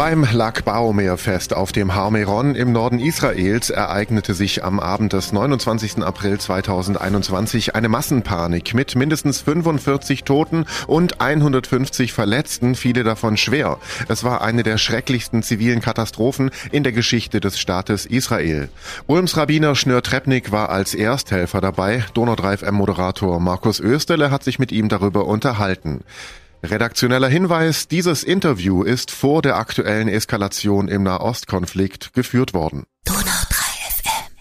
Beim Lag Baomer-Fest auf dem Har Meron im Norden Israels ereignete sich am Abend des 29. April 2021 eine Massenpanik mit mindestens 45 Toten und 150 Verletzten, viele davon schwer. Es war eine der schrecklichsten zivilen Katastrophen in der Geschichte des Staates Israel. Ulms Rabbiner Schnör Trepnik war als Ersthelfer dabei. Donau 3 FM-Moderator Markus Österle hat sich mit ihm darüber unterhalten. Redaktioneller Hinweis, dieses Interview ist vor der aktuellen Eskalation im Nahostkonflikt geführt worden.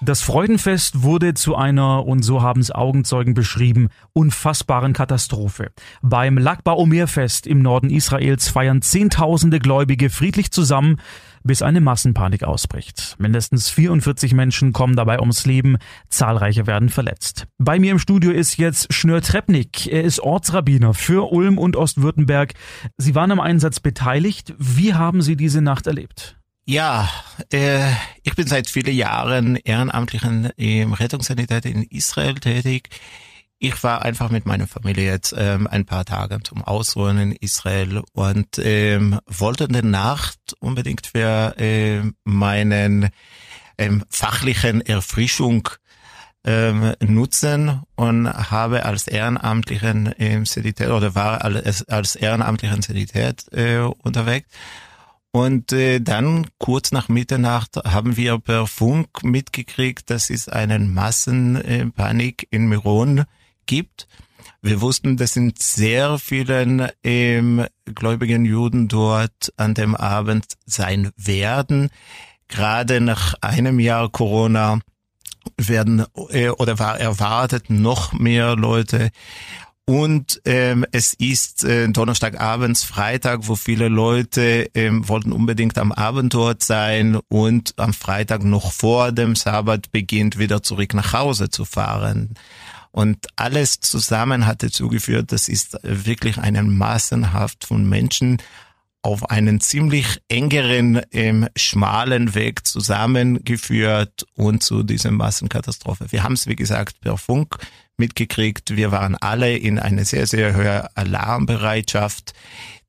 Das Freudenfest wurde zu einer, und so haben es Augenzeugen beschrieben, unfassbaren Katastrophe. Beim Lakba Omer Fest im Norden Israels feiern Zehntausende Gläubige friedlich zusammen, bis eine Massenpanik ausbricht. Mindestens 44 Menschen kommen dabei ums Leben, zahlreiche werden verletzt. Bei mir im Studio ist jetzt Schnör Trepnik. Er ist Ortsrabbiner für Ulm und Ostwürttemberg. Sie waren am Einsatz beteiligt. Wie haben Sie diese Nacht erlebt? Ja, äh, ich bin seit vielen Jahren ehrenamtlich im Rettungssanität in Israel tätig. Ich war einfach mit meiner Familie jetzt ähm, ein paar Tage zum Ausruhen in Israel und ähm, wollte in der Nacht unbedingt für äh, meinen ähm, fachlichen Erfrischung ähm, nutzen und habe als ehrenamtlichen ähm, Sanität oder war als, als ehrenamtlichen Sanität äh, unterwegs und äh, dann kurz nach Mitternacht haben wir per Funk mitgekriegt, dass es einen Massenpanik in Miron gibt. Wir wussten, dass sind sehr vielen ähm, gläubigen Juden dort an dem Abend sein werden. Gerade nach einem Jahr Corona werden äh, oder war erwartet noch mehr Leute und ähm, es ist äh, Donnerstagabends, Freitag, wo viele Leute ähm, wollten unbedingt am Abend dort sein und am Freitag noch vor dem Sabbat beginnt wieder zurück nach Hause zu fahren. Und alles zusammen hat dazu geführt, das ist wirklich einen Massenhaft von Menschen auf einen ziemlich engeren, ähm, schmalen Weg zusammengeführt und zu dieser Massenkatastrophe. Wir haben es, wie gesagt, per Funk mitgekriegt. Wir waren alle in einer sehr, sehr hohen Alarmbereitschaft.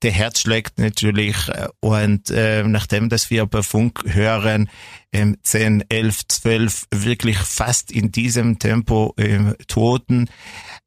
Der Herz schlägt natürlich äh, und äh, nachdem, dass wir per Funk hören, ähm, 10, 11, 12 wirklich fast in diesem Tempo ähm, Toten,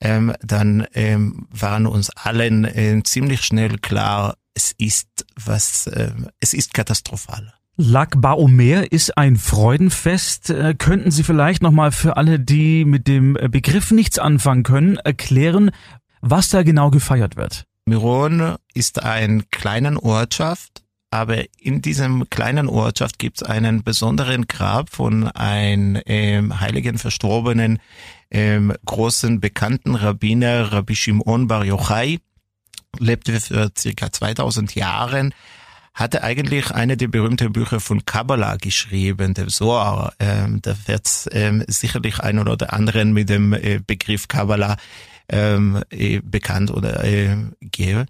ähm, dann ähm, waren uns allen äh, ziemlich schnell klar, es ist was, äh, es ist katastrophal. Lag Baomer ist ein Freudenfest. Äh, könnten Sie vielleicht nochmal für alle, die mit dem Begriff nichts anfangen können, erklären, was da genau gefeiert wird? Miron ist ein kleinen Ortschaft, aber in diesem kleinen Ortschaft gibt es einen besonderen Grab von einem ähm, heiligen Verstorbenen, ähm, großen bekannten Rabbiner, Rabbi Shimon Bar Yochai, lebte für circa 2000 Jahren hatte eigentlich eine der berühmten Bücher von Kabbalah geschrieben, der Zohar. Ähm, da wird ähm, sicherlich ein oder anderen mit dem äh, Begriff Kabbalah ähm, äh, bekannt oder äh, geben.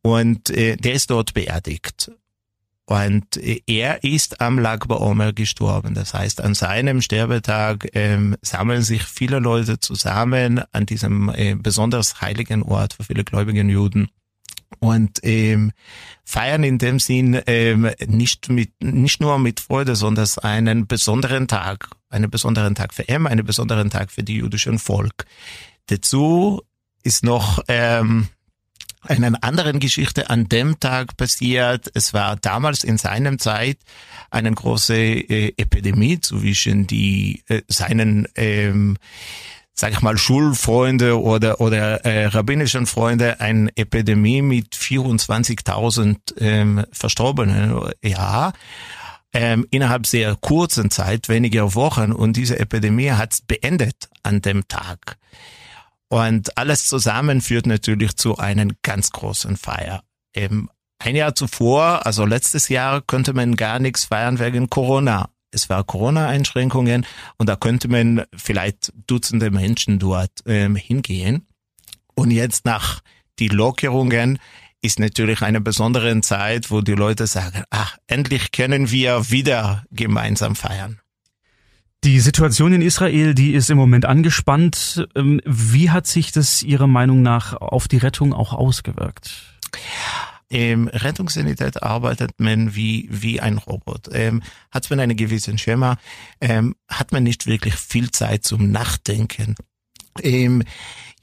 Und äh, der ist dort beerdigt. Und äh, er ist am Lag Omer gestorben. Das heißt, an seinem Sterbetag ähm, sammeln sich viele Leute zusammen an diesem äh, besonders heiligen Ort für viele gläubigen Juden und ähm, feiern in dem Sinn ähm, nicht mit nicht nur mit Freude, sondern einen besonderen Tag, einen besonderen Tag für ihm, einen besonderen Tag für die jüdischen Volk. Dazu ist noch ähm, eine andere Geschichte an dem Tag passiert. Es war damals in seinem Zeit eine große äh, Epidemie zwischen die äh, seinen ähm, sag ich mal, Schulfreunde oder, oder äh, rabbinischen Freunde eine Epidemie mit 24.000 ähm, Verstorbenen. Ja, ähm, innerhalb sehr kurzen Zeit, weniger Wochen. Und diese Epidemie hat beendet an dem Tag. Und alles zusammen führt natürlich zu einer ganz großen Feier. Ähm, ein Jahr zuvor, also letztes Jahr, könnte man gar nichts feiern wegen Corona es war Corona-Einschränkungen und da könnte man vielleicht Dutzende Menschen dort ähm, hingehen. Und jetzt nach die Lockerungen ist natürlich eine besondere Zeit, wo die Leute sagen, ach, endlich können wir wieder gemeinsam feiern. Die Situation in Israel, die ist im Moment angespannt. Ähm, wie hat sich das Ihrer Meinung nach auf die Rettung auch ausgewirkt? Im Rettungssanität arbeitet man wie, wie ein Robot. Ähm, hat man einen gewissen Schema, ähm, hat man nicht wirklich viel Zeit zum Nachdenken. Ähm,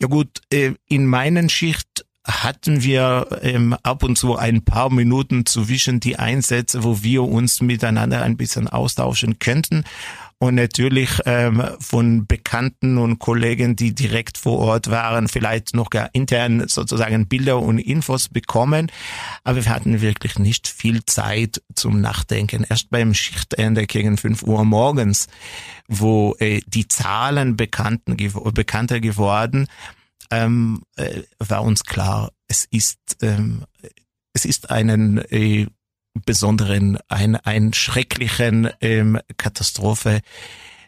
ja gut, äh, in meinen Schicht hatten wir ähm, ab und zu ein paar Minuten zwischen die Einsätze, wo wir uns miteinander ein bisschen austauschen könnten und natürlich ähm, von Bekannten und Kollegen, die direkt vor Ort waren, vielleicht noch gar intern sozusagen Bilder und Infos bekommen. Aber wir hatten wirklich nicht viel Zeit zum Nachdenken. Erst beim Schichtende gegen fünf Uhr morgens, wo äh, die Zahlen bekannten, bekannter geworden, ähm, äh, war uns klar, es ist ähm, es ist einen äh, besonderen, ein, ein schrecklichen ähm, Katastrophe.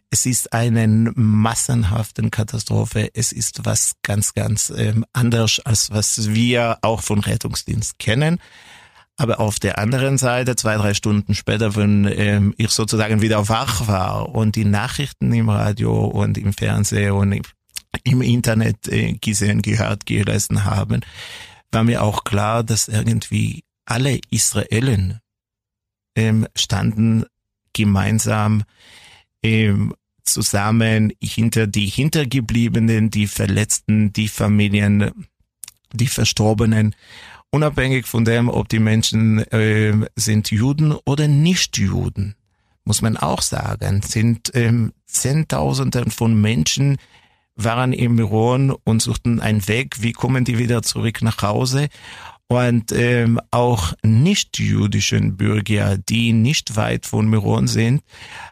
Es ist einen massenhaften Katastrophe. Es ist was ganz, ganz ähm, anders, als was wir auch von Rettungsdienst kennen. Aber auf der anderen Seite, zwei, drei Stunden später, wenn ähm, ich sozusagen wieder wach war und die Nachrichten im Radio und im Fernsehen und im Internet äh, gesehen, gehört, gelesen haben, war mir auch klar, dass irgendwie alle Israelen ähm, standen gemeinsam ähm, zusammen hinter die Hintergebliebenen, die Verletzten, die Familien, die Verstorbenen, unabhängig von dem, ob die Menschen äh, sind Juden oder nicht Juden, muss man auch sagen, sind ähm, Zehntausende von Menschen waren im Iran und suchten einen Weg, wie kommen die wieder zurück nach Hause und ähm, auch nicht-jüdischen Bürger, die nicht weit von Miron sind,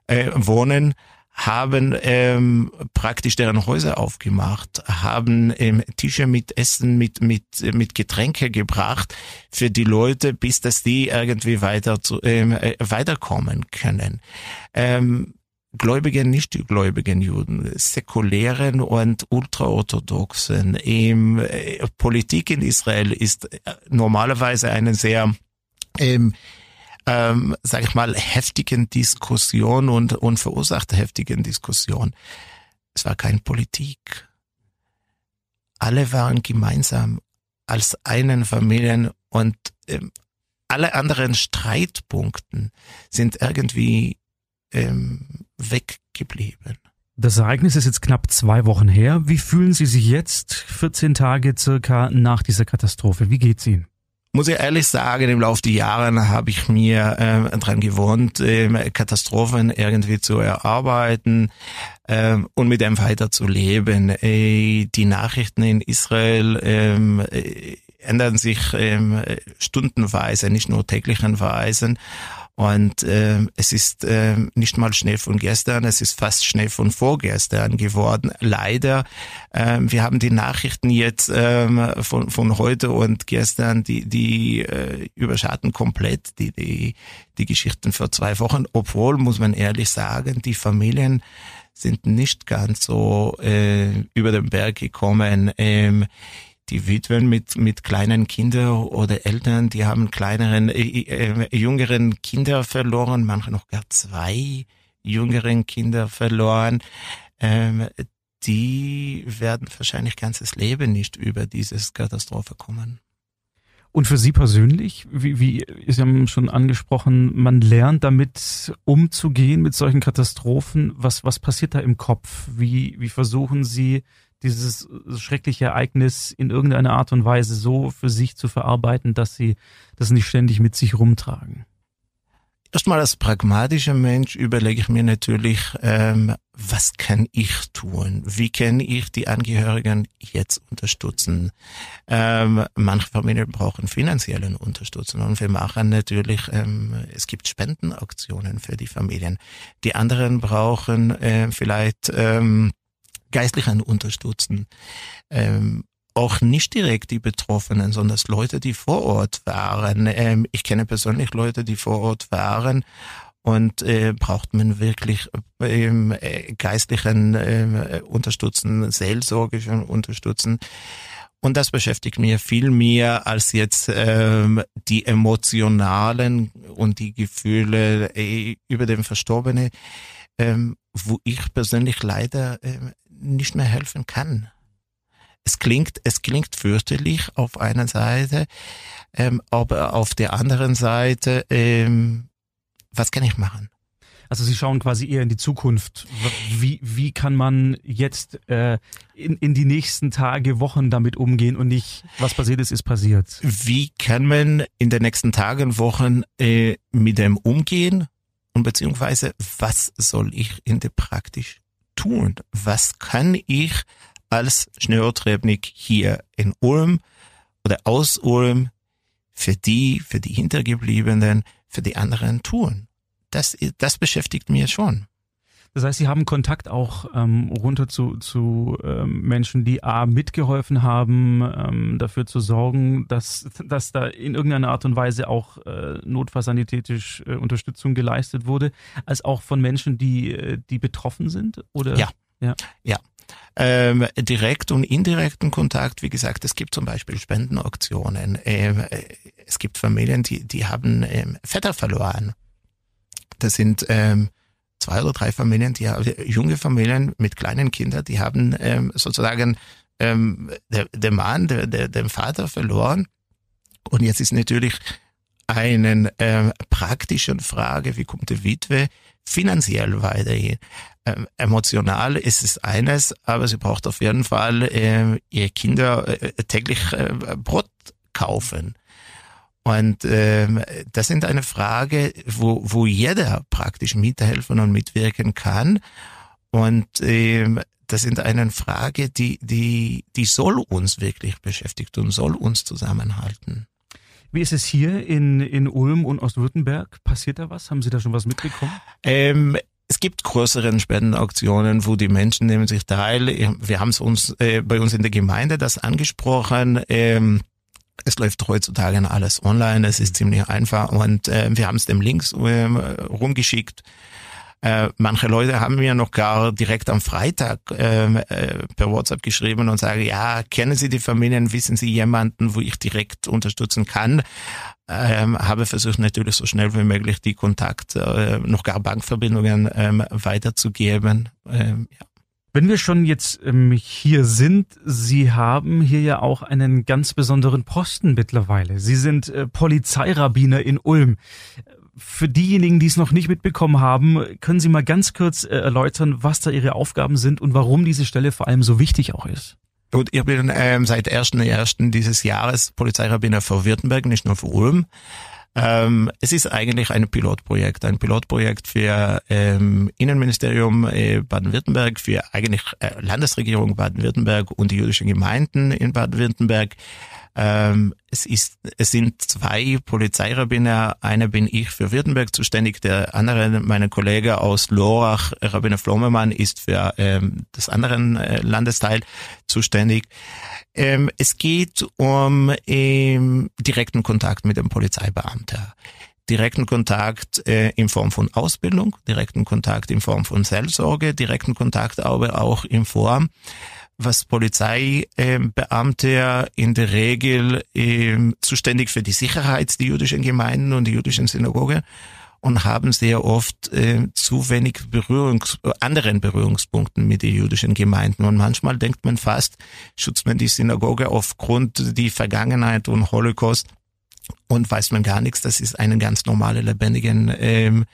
äh, wohnen, haben ähm, praktisch deren Häuser aufgemacht, haben ähm, Tische mit Essen, mit mit mit Getränke gebracht für die Leute, bis dass die irgendwie weiter zu ähm, äh, weiterkommen können. Ähm, gläubigen, nicht gläubigen Juden, säkulären und ultraorthodoxen. Im, äh, Politik in Israel ist äh, normalerweise eine sehr ähm, ähm, sag ich mal, heftigen Diskussion und, und verursachte heftigen Diskussion. Es war keine Politik. Alle waren gemeinsam als einen Familien und ähm, alle anderen Streitpunkten sind irgendwie ähm, weggeblieben. Das Ereignis ist jetzt knapp zwei Wochen her. Wie fühlen Sie sich jetzt, 14 Tage circa nach dieser Katastrophe? Wie geht's Ihnen? Muss ich ehrlich sagen, im Laufe der Jahre habe ich mir äh, dran gewohnt, äh, Katastrophen irgendwie zu erarbeiten äh, und mit dem weiter zu leben. Äh, die Nachrichten in Israel ähm, äh, ändern sich ähm, stundenweise, nicht nur täglichenweise. Und äh, es ist äh, nicht mal schnell von gestern, es ist fast schnell von vorgestern geworden. Leider, äh, wir haben die Nachrichten jetzt äh, von, von heute und gestern, die, die äh, überschatten komplett die, die, die Geschichten vor zwei Wochen. Obwohl, muss man ehrlich sagen, die Familien sind nicht ganz so äh, über den Berg gekommen. Ähm, die Witwen mit, mit kleinen Kindern oder Eltern, die haben kleineren, äh, äh, jüngeren Kinder verloren, manche noch gar zwei jüngeren Kinder verloren. Ähm, die werden wahrscheinlich ganzes Leben nicht über dieses Katastrophe kommen. Und für Sie persönlich, wie, wie Sie haben schon angesprochen, man lernt damit umzugehen mit solchen Katastrophen. Was, was passiert da im Kopf? Wie, wie versuchen Sie dieses schreckliche Ereignis in irgendeiner Art und Weise so für sich zu verarbeiten, dass sie das nicht ständig mit sich rumtragen? Erstmal als pragmatischer Mensch überlege ich mir natürlich, ähm, was kann ich tun? Wie kann ich die Angehörigen jetzt unterstützen? Ähm, manche Familien brauchen finanzielle Unterstützung und wir machen natürlich, ähm, es gibt Spendenaktionen für die Familien. Die anderen brauchen äh, vielleicht ähm, Geistlichen unterstützen. Ähm, auch nicht direkt die Betroffenen, sondern Leute, die vor Ort waren. Ähm, ich kenne persönlich Leute, die vor Ort waren und äh, braucht man wirklich ähm, äh, geistlichen äh, unterstützen, seelsorgischen unterstützen. Und das beschäftigt mir viel mehr als jetzt ähm, die emotionalen und die Gefühle äh, über den Verstorbenen, ähm, wo ich persönlich leider äh, nicht mehr helfen kann. Es klingt, es klingt fürchterlich auf einer Seite, ähm, aber auf der anderen Seite, ähm, was kann ich machen? Also Sie schauen quasi eher in die Zukunft. Wie, wie kann man jetzt äh, in, in die nächsten Tage, Wochen damit umgehen und nicht, was passiert ist, ist passiert? Wie kann man in den nächsten Tagen, Wochen äh, mit dem umgehen? Und beziehungsweise, was soll ich in der Praktik tun? Was kann ich als Schnörtrebnik hier in Ulm oder aus Ulm für die, für die Hintergebliebenen, für die anderen tun? das, das beschäftigt mich schon. Das heißt, Sie haben Kontakt auch ähm, runter zu, zu ähm, Menschen, die A mitgeholfen haben, ähm, dafür zu sorgen, dass, dass da in irgendeiner Art und Weise auch äh, notfallsanitätisch äh, Unterstützung geleistet wurde, als auch von Menschen, die, äh, die betroffen sind? Oder? Ja. Ja. ja. Ähm, direkt und indirekten Kontakt, wie gesagt, es gibt zum Beispiel Spendenauktionen. Ähm, äh, es gibt Familien, die, die haben ähm, Vetter verloren das sind ähm, zwei oder drei Familien, die junge Familien mit kleinen Kindern, die haben ähm, sozusagen ähm, der, der Mann, der, der, den Vater verloren. Und jetzt ist natürlich eine ähm, praktischen Frage, wie kommt die Witwe finanziell weiterhin? Ähm, emotional ist es eines, aber sie braucht auf jeden Fall äh, ihr Kinder äh, täglich äh, Brot kaufen. Und ähm, das sind eine Frage, wo, wo jeder praktisch mithelfen und mitwirken kann. Und ähm, das sind eine Frage, die, die, die soll uns wirklich beschäftigt und soll uns zusammenhalten. Wie ist es hier in, in Ulm und Ostwürttemberg? Passiert da was? Haben Sie da schon was mitbekommen? Ähm, es gibt größere Spendenauktionen, wo die Menschen nehmen sich teil. Wir haben es uns äh, bei uns in der Gemeinde das angesprochen. Ähm, es läuft heutzutage alles online, es ist ziemlich einfach und äh, wir haben es dem Links äh, rumgeschickt. Äh, manche Leute haben mir noch gar direkt am Freitag ähm, äh, per WhatsApp geschrieben und sagen, ja, kennen Sie die Familien, wissen Sie jemanden, wo ich direkt unterstützen kann? Ähm, habe versucht natürlich so schnell wie möglich die Kontakt, äh, noch gar Bankverbindungen ähm, weiterzugeben. Ähm, ja. Wenn wir schon jetzt ähm, hier sind, Sie haben hier ja auch einen ganz besonderen Posten mittlerweile. Sie sind äh, Polizeirabbiner in Ulm. Für diejenigen, die es noch nicht mitbekommen haben, können Sie mal ganz kurz äh, erläutern, was da Ihre Aufgaben sind und warum diese Stelle vor allem so wichtig auch ist. Gut, ich bin ähm, seit 1.1. dieses Jahres Polizeirabbiner für Württemberg, nicht nur für Ulm. Ähm, es ist eigentlich ein Pilotprojekt, ein Pilotprojekt für ähm, Innenministerium äh, Baden-Württemberg, für eigentlich äh, Landesregierung Baden-Württemberg und die jüdischen Gemeinden in Baden-Württemberg. Ähm, es ist, es sind zwei Polizeirabbiner. Einer bin ich für Württemberg zuständig, der andere, mein Kollege aus Lorach, Rabbiner Flommermann, ist für ähm, das anderen äh, Landesteil zuständig. Ähm, es geht um ähm, direkten Kontakt mit dem Polizeibeamten direkten Kontakt äh, in Form von Ausbildung, direkten Kontakt in Form von Seelsorge, direkten Kontakt aber auch in Form was Polizeibeamte in der Regel äh, zuständig für die Sicherheit der jüdischen Gemeinden und die jüdischen Synagoge und haben sehr oft äh, zu wenig Berührungs anderen Berührungspunkten mit den jüdischen Gemeinden. Und manchmal denkt man fast, schützt man die Synagoge aufgrund die Vergangenheit und Holocaust und weiß man gar nichts. Das ist eine ganz normale, lebendige ähm,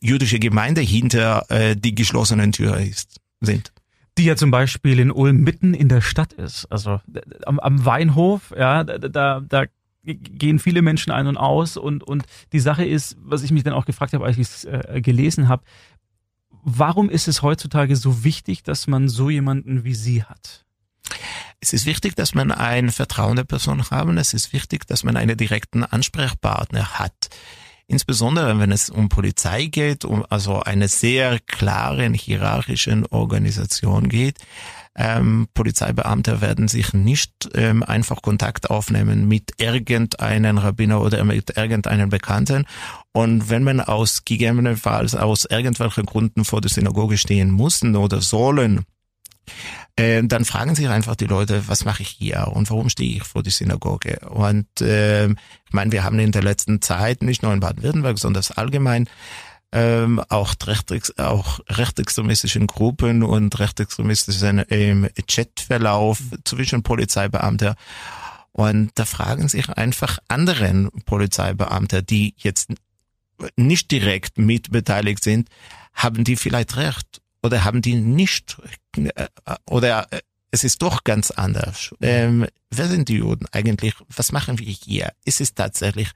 jüdische Gemeinde hinter äh, die geschlossenen Tür ist, sind die ja zum Beispiel in Ulm mitten in der Stadt ist. Also am, am Weinhof, ja, da, da gehen viele Menschen ein und aus und, und die Sache ist, was ich mich dann auch gefragt habe, als ich es äh, gelesen habe, warum ist es heutzutage so wichtig, dass man so jemanden wie Sie hat? Es ist wichtig, dass man eine vertrauende Person haben. Es ist wichtig, dass man einen direkten Ansprechpartner hat insbesondere wenn es um Polizei geht, um also eine sehr klaren hierarchischen Organisation geht. Ähm, Polizeibeamte werden sich nicht ähm, einfach Kontakt aufnehmen mit irgendeinem Rabbiner oder mit irgendeinem Bekannten. Und wenn man aus gegebenenfalls aus irgendwelchen Gründen vor der Synagoge stehen mussten oder sollen, äh, dann fragen sich einfach die Leute, was mache ich hier und warum stehe ich vor die Synagoge? Und äh, ich meine, wir haben in der letzten Zeit, nicht nur in Baden-Württemberg, sondern allgemein, ähm, auch, auch rechtsextremistischen Gruppen und rechtsextremistischen ähm, Chatverlauf zwischen Polizeibeamten. Und da fragen sich einfach anderen Polizeibeamte, die jetzt nicht direkt mitbeteiligt sind, haben die vielleicht recht oder haben die nicht äh, oder äh, es ist doch ganz anders. Ähm, wer sind die Juden eigentlich? Was machen wir hier? Ist es tatsächlich,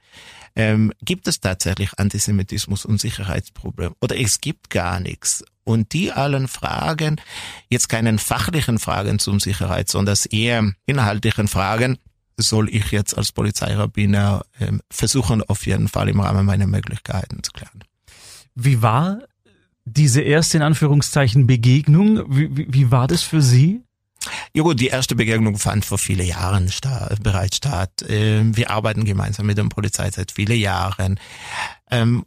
ähm, gibt es tatsächlich Antisemitismus und Sicherheitsprobleme? Oder es gibt gar nichts? Und die allen Fragen, jetzt keinen fachlichen Fragen zum Sicherheit, sondern eher inhaltlichen Fragen, soll ich jetzt als Polizeirabbiner ähm, versuchen, auf jeden Fall im Rahmen meiner Möglichkeiten zu klären. Wie war diese erste in Anführungszeichen Begegnung? Wie, wie, wie war das für Sie? Ja gut, die erste Begegnung fand vor vielen Jahren statt, bereits statt. Ähm, wir arbeiten gemeinsam mit der Polizei seit vielen Jahren. Ähm,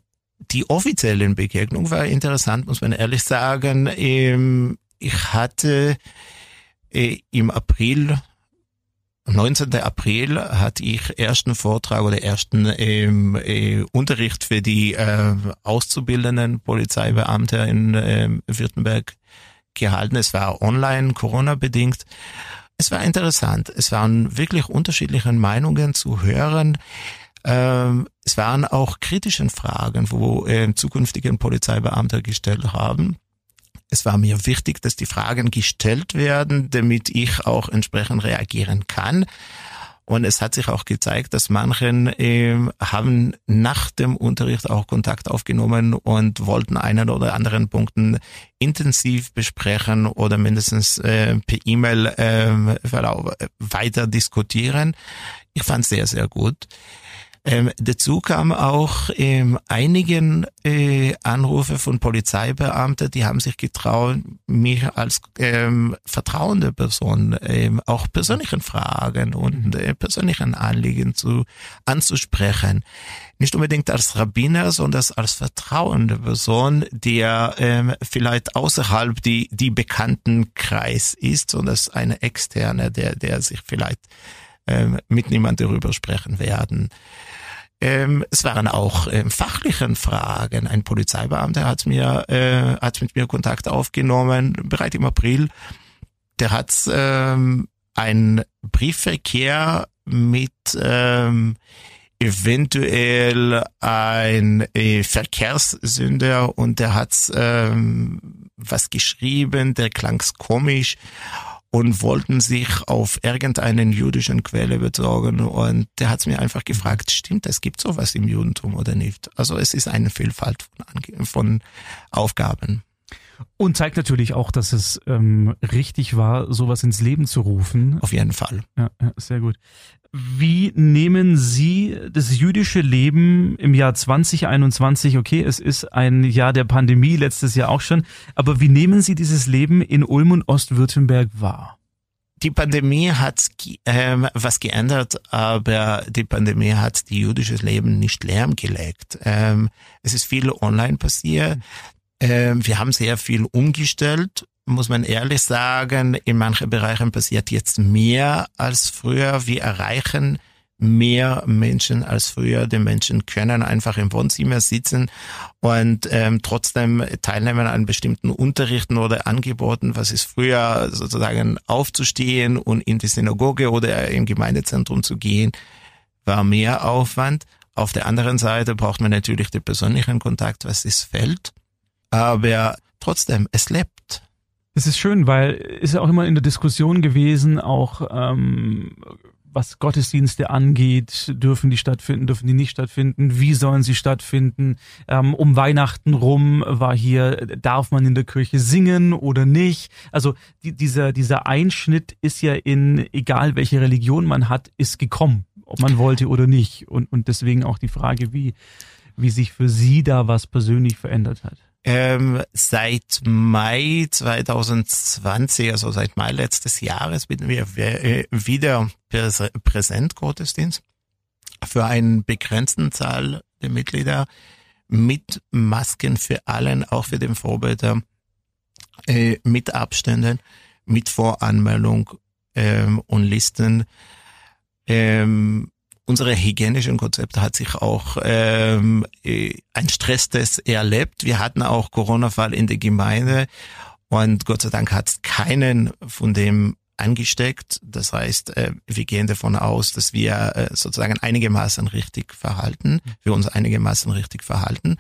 die offizielle Begegnung war interessant, muss man ehrlich sagen. Ähm, ich hatte äh, im April 19. April hatte ich ersten Vortrag oder ersten ähm, äh, Unterricht für die äh, auszubildenden Polizeibeamte in äh, Württemberg gehalten. Es war online, Corona-bedingt. Es war interessant. Es waren wirklich unterschiedliche Meinungen zu hören. Ähm, es waren auch kritische Fragen, wo äh, zukünftige Polizeibeamte gestellt haben. Es war mir wichtig, dass die Fragen gestellt werden, damit ich auch entsprechend reagieren kann. Und es hat sich auch gezeigt, dass manchen äh, haben nach dem Unterricht auch Kontakt aufgenommen und wollten einen oder anderen Punkten intensiv besprechen oder mindestens äh, per E-Mail äh, weiter diskutieren. Ich fand es sehr, sehr gut. Ähm, dazu kam auch ähm, einigen äh, Anrufe von Polizeibeamten, die haben sich getraut, mich als ähm, vertrauende Person ähm, auch persönlichen Fragen und mhm. äh, persönlichen Anliegen zu anzusprechen. Nicht unbedingt als Rabbiner, sondern als vertrauende Person, der ähm, vielleicht außerhalb die, die bekannten Kreis ist, sondern eine externe, der, der sich vielleicht ähm, mit niemand darüber sprechen werden. Ähm, es waren auch ähm, fachlichen Fragen. Ein Polizeibeamter hat mir äh, hat mit mir Kontakt aufgenommen, bereits im April. Der hat ähm, ein Briefverkehr mit ähm, eventuell ein äh, Verkehrssünder und der hat ähm, was geschrieben, der klang komisch und wollten sich auf irgendeinen jüdischen Quelle bezogen und der hat mir einfach gefragt, stimmt, es gibt sowas im Judentum oder nicht? Also es ist eine Vielfalt von, von Aufgaben. Und zeigt natürlich auch, dass es ähm, richtig war, sowas ins Leben zu rufen. Auf jeden Fall. Ja, sehr gut. Wie nehmen Sie das jüdische Leben im Jahr 2021, okay, es ist ein Jahr der Pandemie, letztes Jahr auch schon, aber wie nehmen Sie dieses Leben in Ulm und Ostwürttemberg wahr? Die Pandemie hat ähm, was geändert, aber die Pandemie hat die jüdisches Leben nicht lahmgelegt. Ähm, es ist viel online passiert. Ähm, wir haben sehr viel umgestellt muss man ehrlich sagen, in manchen Bereichen passiert jetzt mehr als früher. Wir erreichen mehr Menschen als früher. Die Menschen können einfach im Wohnzimmer sitzen und ähm, trotzdem teilnehmen an bestimmten Unterrichten oder Angeboten, was ist früher sozusagen aufzustehen und in die Synagoge oder im Gemeindezentrum zu gehen, war mehr Aufwand. Auf der anderen Seite braucht man natürlich den persönlichen Kontakt, was ist fällt. Aber trotzdem, es lebt. Es ist schön, weil ist ja auch immer in der Diskussion gewesen, auch ähm, was Gottesdienste angeht, dürfen die stattfinden, dürfen die nicht stattfinden, wie sollen sie stattfinden. Ähm, um Weihnachten rum war hier, darf man in der Kirche singen oder nicht. Also die, dieser, dieser Einschnitt ist ja in, egal welche Religion man hat, ist gekommen, ob man wollte oder nicht. Und, und deswegen auch die Frage, wie, wie sich für Sie da was persönlich verändert hat. Ähm, seit Mai 2020, also seit Mai letztes Jahres, bieten wir äh, wieder Präsentgottesdienst für einen begrenzten Zahl der Mitglieder mit Masken für allen, auch für den Vorbeter, äh, mit Abständen, mit Voranmeldung ähm, und Listen. Ähm, unsere hygienischen Konzepte hat sich auch ähm, äh, ein Stresstest erlebt. Wir hatten auch Corona-Fall in der Gemeinde und Gott sei Dank hat es keinen von dem angesteckt. Das heißt, äh, wir gehen davon aus, dass wir äh, sozusagen einigermaßen richtig verhalten, wir uns einigermaßen richtig verhalten.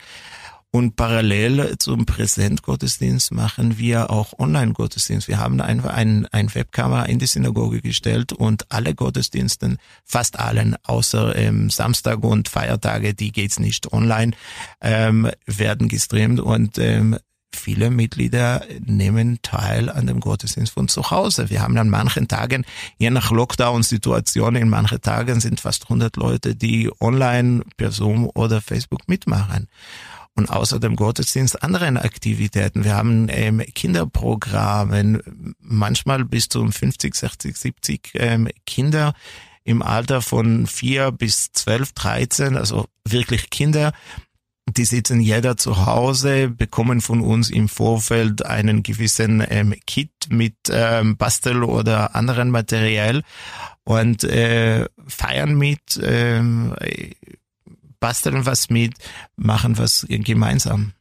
Und parallel zum Präsentgottesdienst machen wir auch Online-Gottesdienst. Wir haben einfach ein, ein Webkamera in die Synagoge gestellt und alle Gottesdiensten, fast allen, außer ähm, Samstag und Feiertage, die geht's nicht online, ähm, werden gestreamt und ähm, viele Mitglieder nehmen teil an dem Gottesdienst von zu Hause. Wir haben an manchen Tagen, je nach Lockdown-Situation, in manchen Tagen sind fast 100 Leute, die online per Zoom oder Facebook mitmachen und außer dem Gottesdienst anderen Aktivitäten. Wir haben ähm, Kinderprogramme, manchmal bis zu 50, 60, 70 ähm, Kinder im Alter von vier bis zwölf, dreizehn, also wirklich Kinder. Die sitzen jeder zu Hause, bekommen von uns im Vorfeld einen gewissen ähm, Kit mit ähm, Bastel oder anderen Material und äh, feiern mit, ähm, basteln was mit, machen was gemeinsam.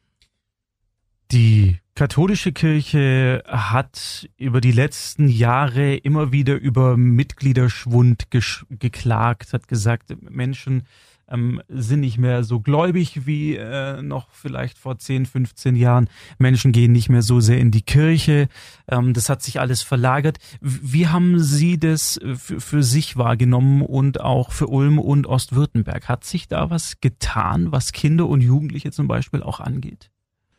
Die katholische Kirche hat über die letzten Jahre immer wieder über Mitgliederschwund geklagt, hat gesagt, Menschen ähm, sind nicht mehr so gläubig wie äh, noch vielleicht vor 10, 15 Jahren. Menschen gehen nicht mehr so sehr in die Kirche. Ähm, das hat sich alles verlagert. Wie haben Sie das äh, für sich wahrgenommen und auch für Ulm und Ostwürttemberg? Hat sich da was getan, was Kinder und Jugendliche zum Beispiel auch angeht?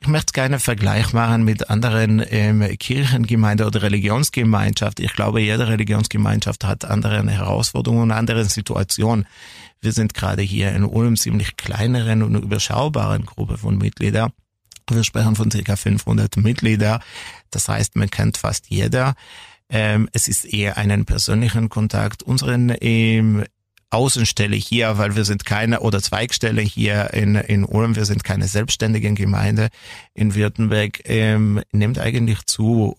Ich möchte keinen Vergleich machen mit anderen ähm, Kirchengemeinde oder Religionsgemeinschaft. Ich glaube, jede Religionsgemeinschaft hat andere Herausforderungen und andere Situationen. Wir sind gerade hier in Ulm ziemlich kleineren und überschaubaren Gruppe von Mitgliedern. Wir sprechen von circa 500 Mitglieder. Das heißt, man kennt fast jeder. Ähm, es ist eher einen persönlichen Kontakt. Unseren ähm, Außenstelle hier, weil wir sind keine oder Zweigstelle hier in, in Ulm, wir sind keine selbstständigen Gemeinde in Württemberg, ähm, nimmt eigentlich zu.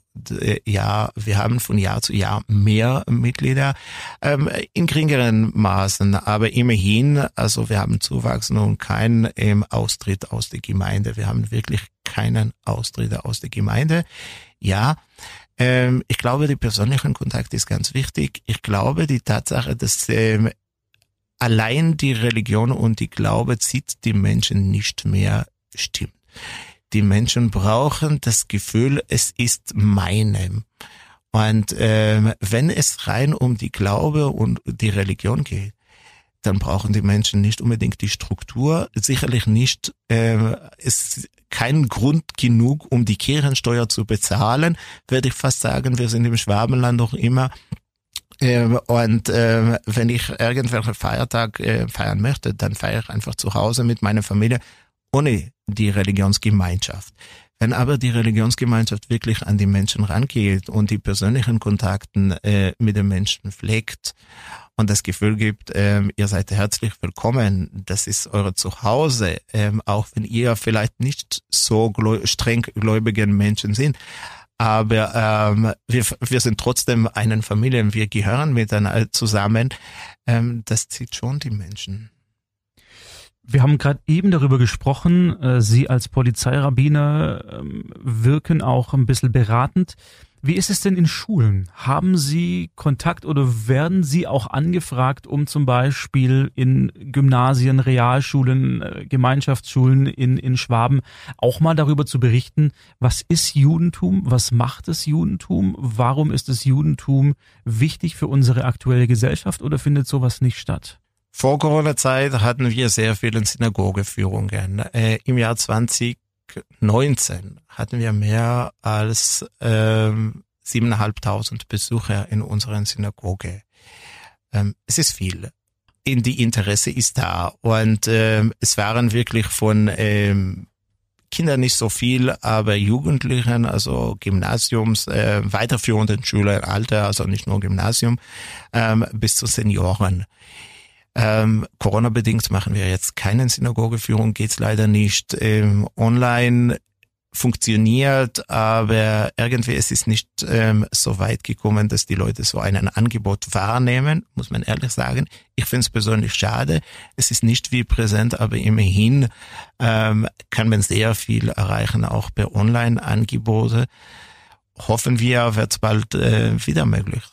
Ja, wir haben von Jahr zu Jahr mehr Mitglieder ähm, in geringeren Maßen, aber immerhin, also wir haben Zuwachs und keinen ähm, Austritt aus der Gemeinde. Wir haben wirklich keinen Austritt aus der Gemeinde. Ja, ähm, ich glaube, die persönlichen Kontakt ist ganz wichtig. Ich glaube, die Tatsache, dass ähm, allein die Religion und die Glaube zieht die Menschen nicht mehr stimmt. Die Menschen brauchen das Gefühl, es ist meinem. Und äh, wenn es rein um die Glaube und die Religion geht, dann brauchen die Menschen nicht unbedingt die Struktur, sicherlich nicht, äh, ist kein Grund genug, um die Kirchensteuer zu bezahlen, würde ich fast sagen, wir sind im Schwabenland noch immer ähm, und äh, wenn ich irgendwelche Feiertag äh, feiern möchte, dann feiere ich einfach zu Hause mit meiner Familie ohne die Religionsgemeinschaft. Wenn aber die Religionsgemeinschaft wirklich an die Menschen rangeht und die persönlichen Kontakten äh, mit den Menschen pflegt und das Gefühl gibt, ähm, ihr seid herzlich willkommen, das ist eure Zuhause, ähm, auch wenn ihr vielleicht nicht so streng gläubigen Menschen sind, aber ähm, wir, wir sind trotzdem einen Familien, wir gehören miteinander zusammen. Ähm, das zieht schon die Menschen. Wir haben gerade eben darüber gesprochen, äh, Sie als Polizeirabbiner ähm, wirken auch ein bisschen beratend. Wie ist es denn in Schulen? Haben Sie Kontakt oder werden Sie auch angefragt, um zum Beispiel in Gymnasien, Realschulen, äh, Gemeinschaftsschulen in, in Schwaben auch mal darüber zu berichten, was ist Judentum, was macht das Judentum, warum ist das Judentum wichtig für unsere aktuelle Gesellschaft oder findet sowas nicht statt? Vor Corona-Zeit hatten wir sehr viele Synagogeführungen. Äh, Im Jahr 20 19 hatten wir mehr als ähm, 7.500 Besucher in unserer Synagoge. Ähm, es ist viel. In die Interesse ist da und ähm, es waren wirklich von ähm, Kindern nicht so viel, aber Jugendlichen, also Gymnasiums, äh, weiterführenden Schüler, Alter, also nicht nur Gymnasium, ähm, bis zu Senioren. Ähm, Corona-bedingt machen wir jetzt keine Synagogeführung, geht's leider nicht. Ähm, online funktioniert, aber irgendwie es ist nicht ähm, so weit gekommen, dass die Leute so ein Angebot wahrnehmen, muss man ehrlich sagen. Ich finde es persönlich schade. Es ist nicht wie präsent, aber immerhin ähm, kann man sehr viel erreichen, auch per Online-Angebote. Hoffen wir, wird es bald äh, wieder möglich.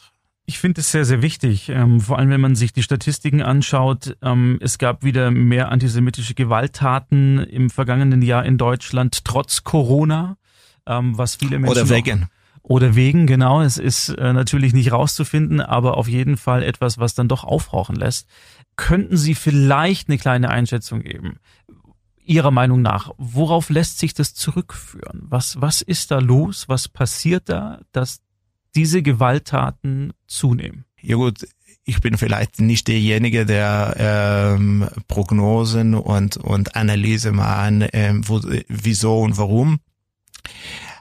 Ich finde es sehr, sehr wichtig, ähm, vor allem wenn man sich die Statistiken anschaut. Ähm, es gab wieder mehr antisemitische Gewalttaten im vergangenen Jahr in Deutschland, trotz Corona, ähm, was viele Menschen. Oder wegen. Oder wegen, genau. Es ist äh, natürlich nicht rauszufinden, aber auf jeden Fall etwas, was dann doch aufrauchen lässt. Könnten Sie vielleicht eine kleine Einschätzung geben? Ihrer Meinung nach, worauf lässt sich das zurückführen? Was, was ist da los? Was passiert da, dass diese Gewalttaten zunehmen? Ja gut, ich bin vielleicht nicht derjenige, der ähm, Prognosen und, und Analyse machen, ähm, wo, wieso und warum.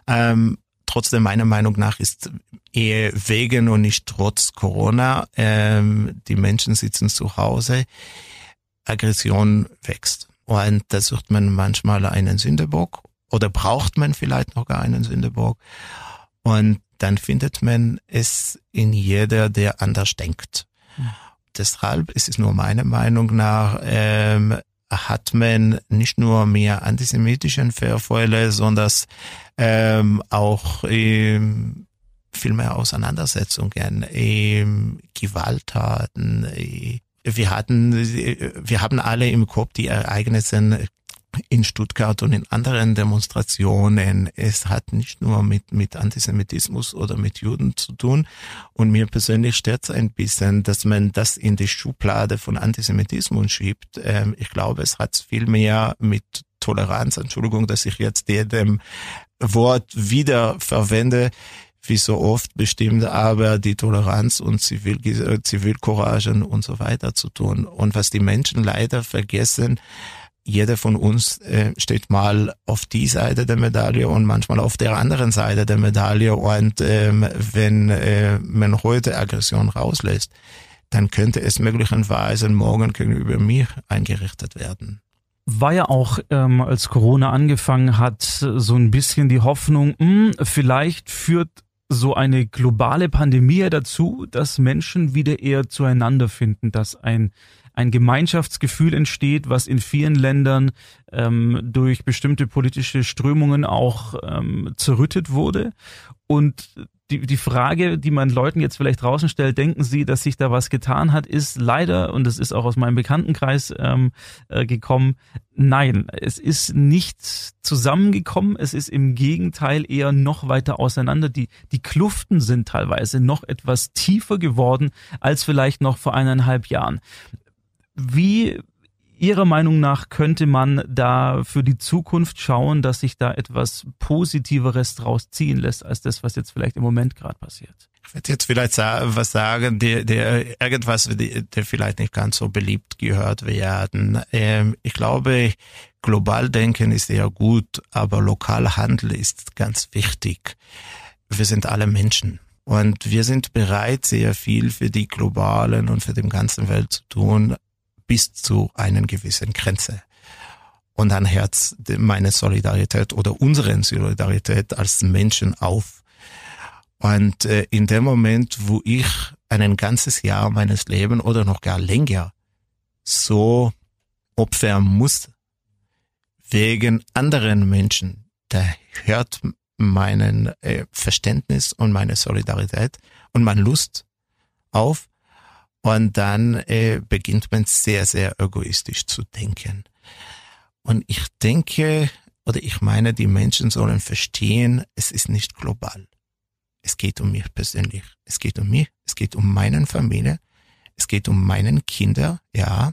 Ähm, trotzdem meiner Meinung nach ist eher wegen und nicht trotz Corona. Ähm, die Menschen sitzen zu Hause, Aggression wächst. Und da sucht man manchmal einen Sünderbock oder braucht man vielleicht noch gar einen Sünderbock. Und dann findet man es in jeder, der anders denkt. Mhm. Deshalb ist es nur meiner Meinung nach, ähm, hat man nicht nur mehr antisemitischen Vorfälle, sondern ähm, auch ähm, viel mehr Auseinandersetzungen, ähm, Gewalttaten. Äh, wir hatten, wir haben alle im Kopf die Ereignisse in Stuttgart und in anderen Demonstrationen. Es hat nicht nur mit, mit Antisemitismus oder mit Juden zu tun. Und mir persönlich stört es ein bisschen, dass man das in die Schublade von Antisemitismus schiebt. Ähm, ich glaube, es hat viel mehr mit Toleranz, Entschuldigung, dass ich jetzt dem Wort wieder verwende, wie so oft bestimmt aber die Toleranz und Zivil, Zivilcouragen und so weiter zu tun. Und was die Menschen leider vergessen, jeder von uns äh, steht mal auf die Seite der Medaille und manchmal auf der anderen Seite der Medaille. Und ähm, wenn äh, man heute Aggression rauslässt, dann könnte es möglicherweise morgen gegenüber mir eingerichtet werden. War ja auch, ähm, als Corona angefangen hat, so ein bisschen die Hoffnung, mh, hm, vielleicht führt so eine globale Pandemie dazu, dass Menschen wieder eher zueinander finden, dass ein ein Gemeinschaftsgefühl entsteht, was in vielen Ländern ähm, durch bestimmte politische Strömungen auch ähm, zerrüttet wurde. Und die, die Frage, die man Leuten jetzt vielleicht draußen stellt, denken sie, dass sich da was getan hat, ist leider, und das ist auch aus meinem Bekanntenkreis ähm, äh, gekommen, nein, es ist nicht zusammengekommen, es ist im Gegenteil eher noch weiter auseinander. Die, die Kluften sind teilweise noch etwas tiefer geworden als vielleicht noch vor eineinhalb Jahren. Wie Ihrer Meinung nach könnte man da für die Zukunft schauen, dass sich da etwas Positiveres draus ziehen lässt, als das, was jetzt vielleicht im Moment gerade passiert? Ich werde jetzt vielleicht was sagen, der, der irgendwas, der vielleicht nicht ganz so beliebt gehört werden. Ähm, ich glaube, global denken ist eher gut, aber lokal Handel ist ganz wichtig. Wir sind alle Menschen. Und wir sind bereit, sehr viel für die globalen und für die ganze Welt zu tun bis zu einer gewissen Grenze. Und dann hört meine Solidarität oder unsere Solidarität als Menschen auf. Und äh, in dem Moment, wo ich ein ganzes Jahr meines Lebens oder noch gar länger so opfern muss, wegen anderen Menschen, da hört meinen äh, Verständnis und meine Solidarität und meine Lust auf und dann äh, beginnt man sehr, sehr egoistisch zu denken. Und ich denke, oder ich meine, die Menschen sollen verstehen, es ist nicht global. Es geht um mich persönlich. Es geht um mich. Es geht um meinen Familie. Es geht um meinen Kinder. Ja.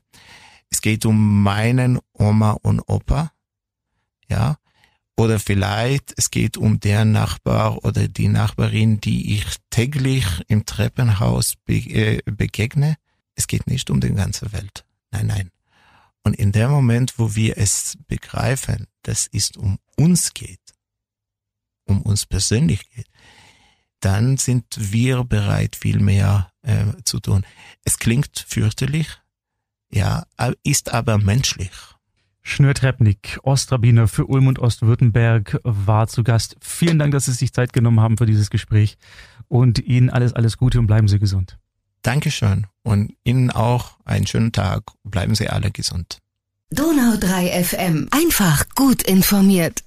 Es geht um meinen Oma und Opa. Ja. Oder vielleicht es geht um der Nachbar oder die Nachbarin, die ich täglich im Treppenhaus be äh, begegne. Es geht nicht um die ganze Welt. Nein, nein. Und in dem Moment, wo wir es begreifen, dass es um uns geht, um uns persönlich geht, dann sind wir bereit, viel mehr äh, zu tun. Es klingt fürchterlich, ja, ist aber menschlich. Schnörtrepnik, Ostrabiner für Ulm und Ostwürttemberg, war zu Gast. Vielen Dank, dass Sie sich Zeit genommen haben für dieses Gespräch und Ihnen alles, alles Gute und bleiben Sie gesund. Dankeschön und Ihnen auch einen schönen Tag. Bleiben Sie alle gesund. Donau 3 FM. Einfach gut informiert.